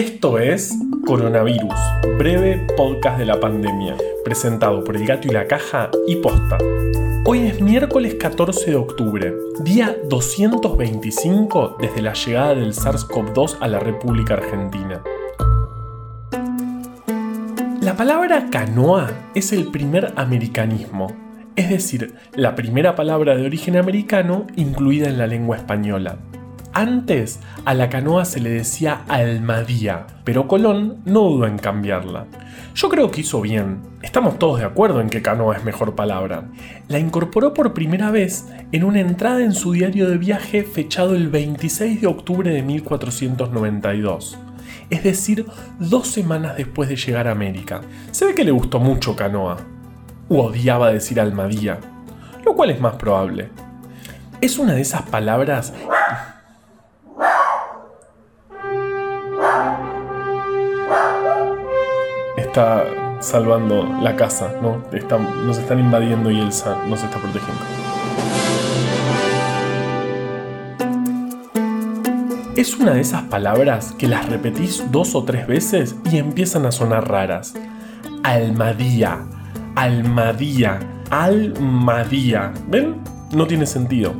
Esto es Coronavirus, breve podcast de la pandemia, presentado por El Gato y la Caja y Posta. Hoy es miércoles 14 de octubre, día 225 desde la llegada del SARS-CoV-2 a la República Argentina. La palabra canoa es el primer americanismo, es decir, la primera palabra de origen americano incluida en la lengua española. Antes a la canoa se le decía almadía, pero Colón no dudó en cambiarla. Yo creo que hizo bien, estamos todos de acuerdo en que canoa es mejor palabra. La incorporó por primera vez en una entrada en su diario de viaje fechado el 26 de octubre de 1492 es decir, dos semanas después de llegar a América. Se ve que le gustó mucho Canoa, o odiaba decir Almadía, lo cual es más probable. Es una de esas palabras está salvando la casa, ¿no? nos están invadiendo y Elsa nos está protegiendo. Es una de esas palabras que las repetís dos o tres veces y empiezan a sonar raras. Almadía, almadía, almadía. ¿Ven? No tiene sentido.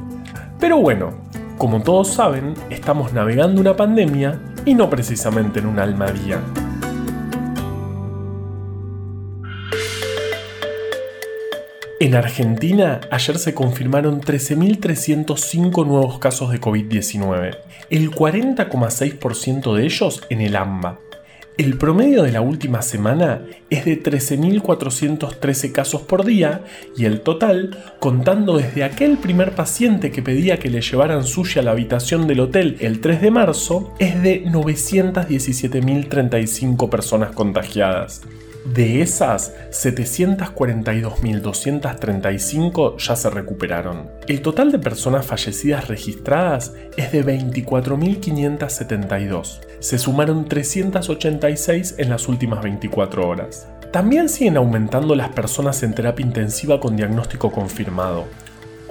Pero bueno, como todos saben, estamos navegando una pandemia y no precisamente en una almadía. En Argentina, ayer se confirmaron 13.305 nuevos casos de COVID-19, el 40,6% de ellos en el AMBA. El promedio de la última semana es de 13.413 casos por día y el total, contando desde aquel primer paciente que pedía que le llevaran sushi a la habitación del hotel el 3 de marzo, es de 917.035 personas contagiadas. De esas, 742.235 ya se recuperaron. El total de personas fallecidas registradas es de 24.572. Se sumaron 386 en las últimas 24 horas. También siguen aumentando las personas en terapia intensiva con diagnóstico confirmado.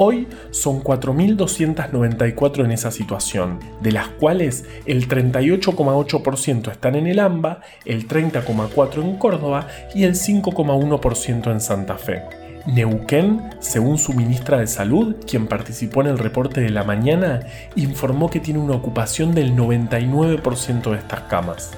Hoy son 4.294 en esa situación, de las cuales el 38,8% están en el AMBA, el 30,4% en Córdoba y el 5,1% en Santa Fe. Neuquén, según su ministra de Salud, quien participó en el reporte de la mañana, informó que tiene una ocupación del 99% de estas camas.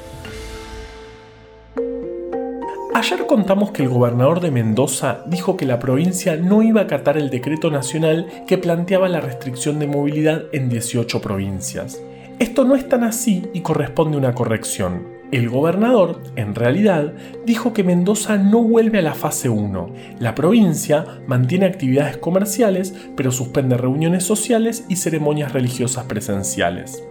Ayer contamos que el gobernador de Mendoza dijo que la provincia no iba a acatar el decreto nacional que planteaba la restricción de movilidad en 18 provincias. Esto no es tan así y corresponde una corrección. El gobernador, en realidad, dijo que Mendoza no vuelve a la fase 1. La provincia mantiene actividades comerciales, pero suspende reuniones sociales y ceremonias religiosas presenciales.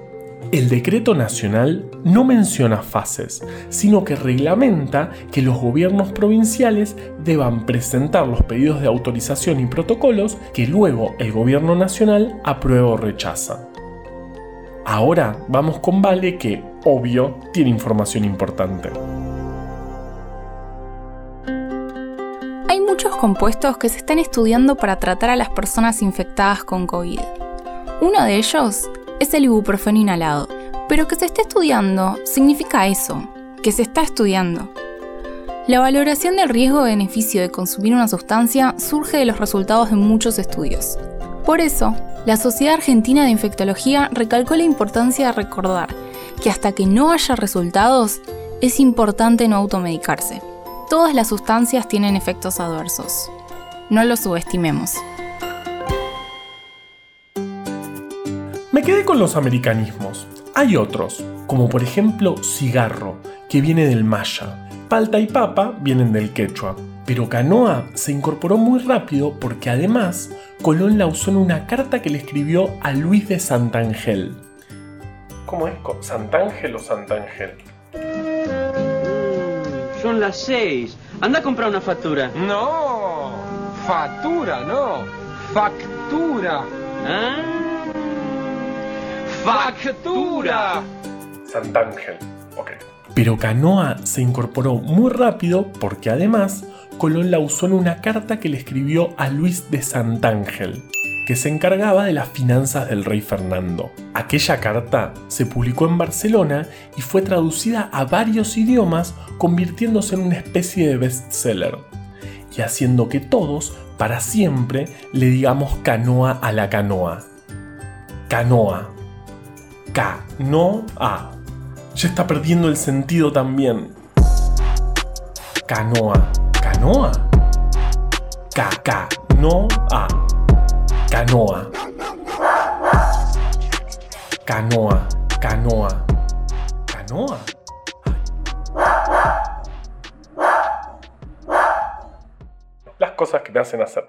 El decreto nacional no menciona fases, sino que reglamenta que los gobiernos provinciales deban presentar los pedidos de autorización y protocolos que luego el gobierno nacional aprueba o rechaza. Ahora vamos con Vale que, obvio, tiene información importante. Hay muchos compuestos que se están estudiando para tratar a las personas infectadas con COVID. Uno de ellos es el ibuprofeno inhalado. Pero que se esté estudiando significa eso, que se está estudiando. La valoración del riesgo-beneficio de consumir una sustancia surge de los resultados de muchos estudios. Por eso, la Sociedad Argentina de Infectología recalcó la importancia de recordar que hasta que no haya resultados, es importante no automedicarse. Todas las sustancias tienen efectos adversos. No los subestimemos. Me quedé con los americanismos. Hay otros, como por ejemplo cigarro, que viene del maya. Palta y papa vienen del quechua. Pero canoa se incorporó muy rápido porque además Colón la usó en una carta que le escribió a Luis de Santangel. ¿Cómo es? ¿Santangel o Santangel? Son las seis. Anda a comprar una factura. No, factura, no. Factura. ¿Ah? ¡Factura! Santángel, ok. Pero Canoa se incorporó muy rápido porque además Colón la usó en una carta que le escribió a Luis de Santángel, que se encargaba de las finanzas del rey Fernando. Aquella carta se publicó en Barcelona y fue traducida a varios idiomas, convirtiéndose en una especie de bestseller y haciendo que todos, para siempre, le digamos canoa a la canoa. Canoa. Canoa. Ya está perdiendo el sentido también. Canoa. ¿Canoa? Ca-ca-no-a. Canoa. Canoa. Canoa. Canoa. Las cosas que me hacen hacer.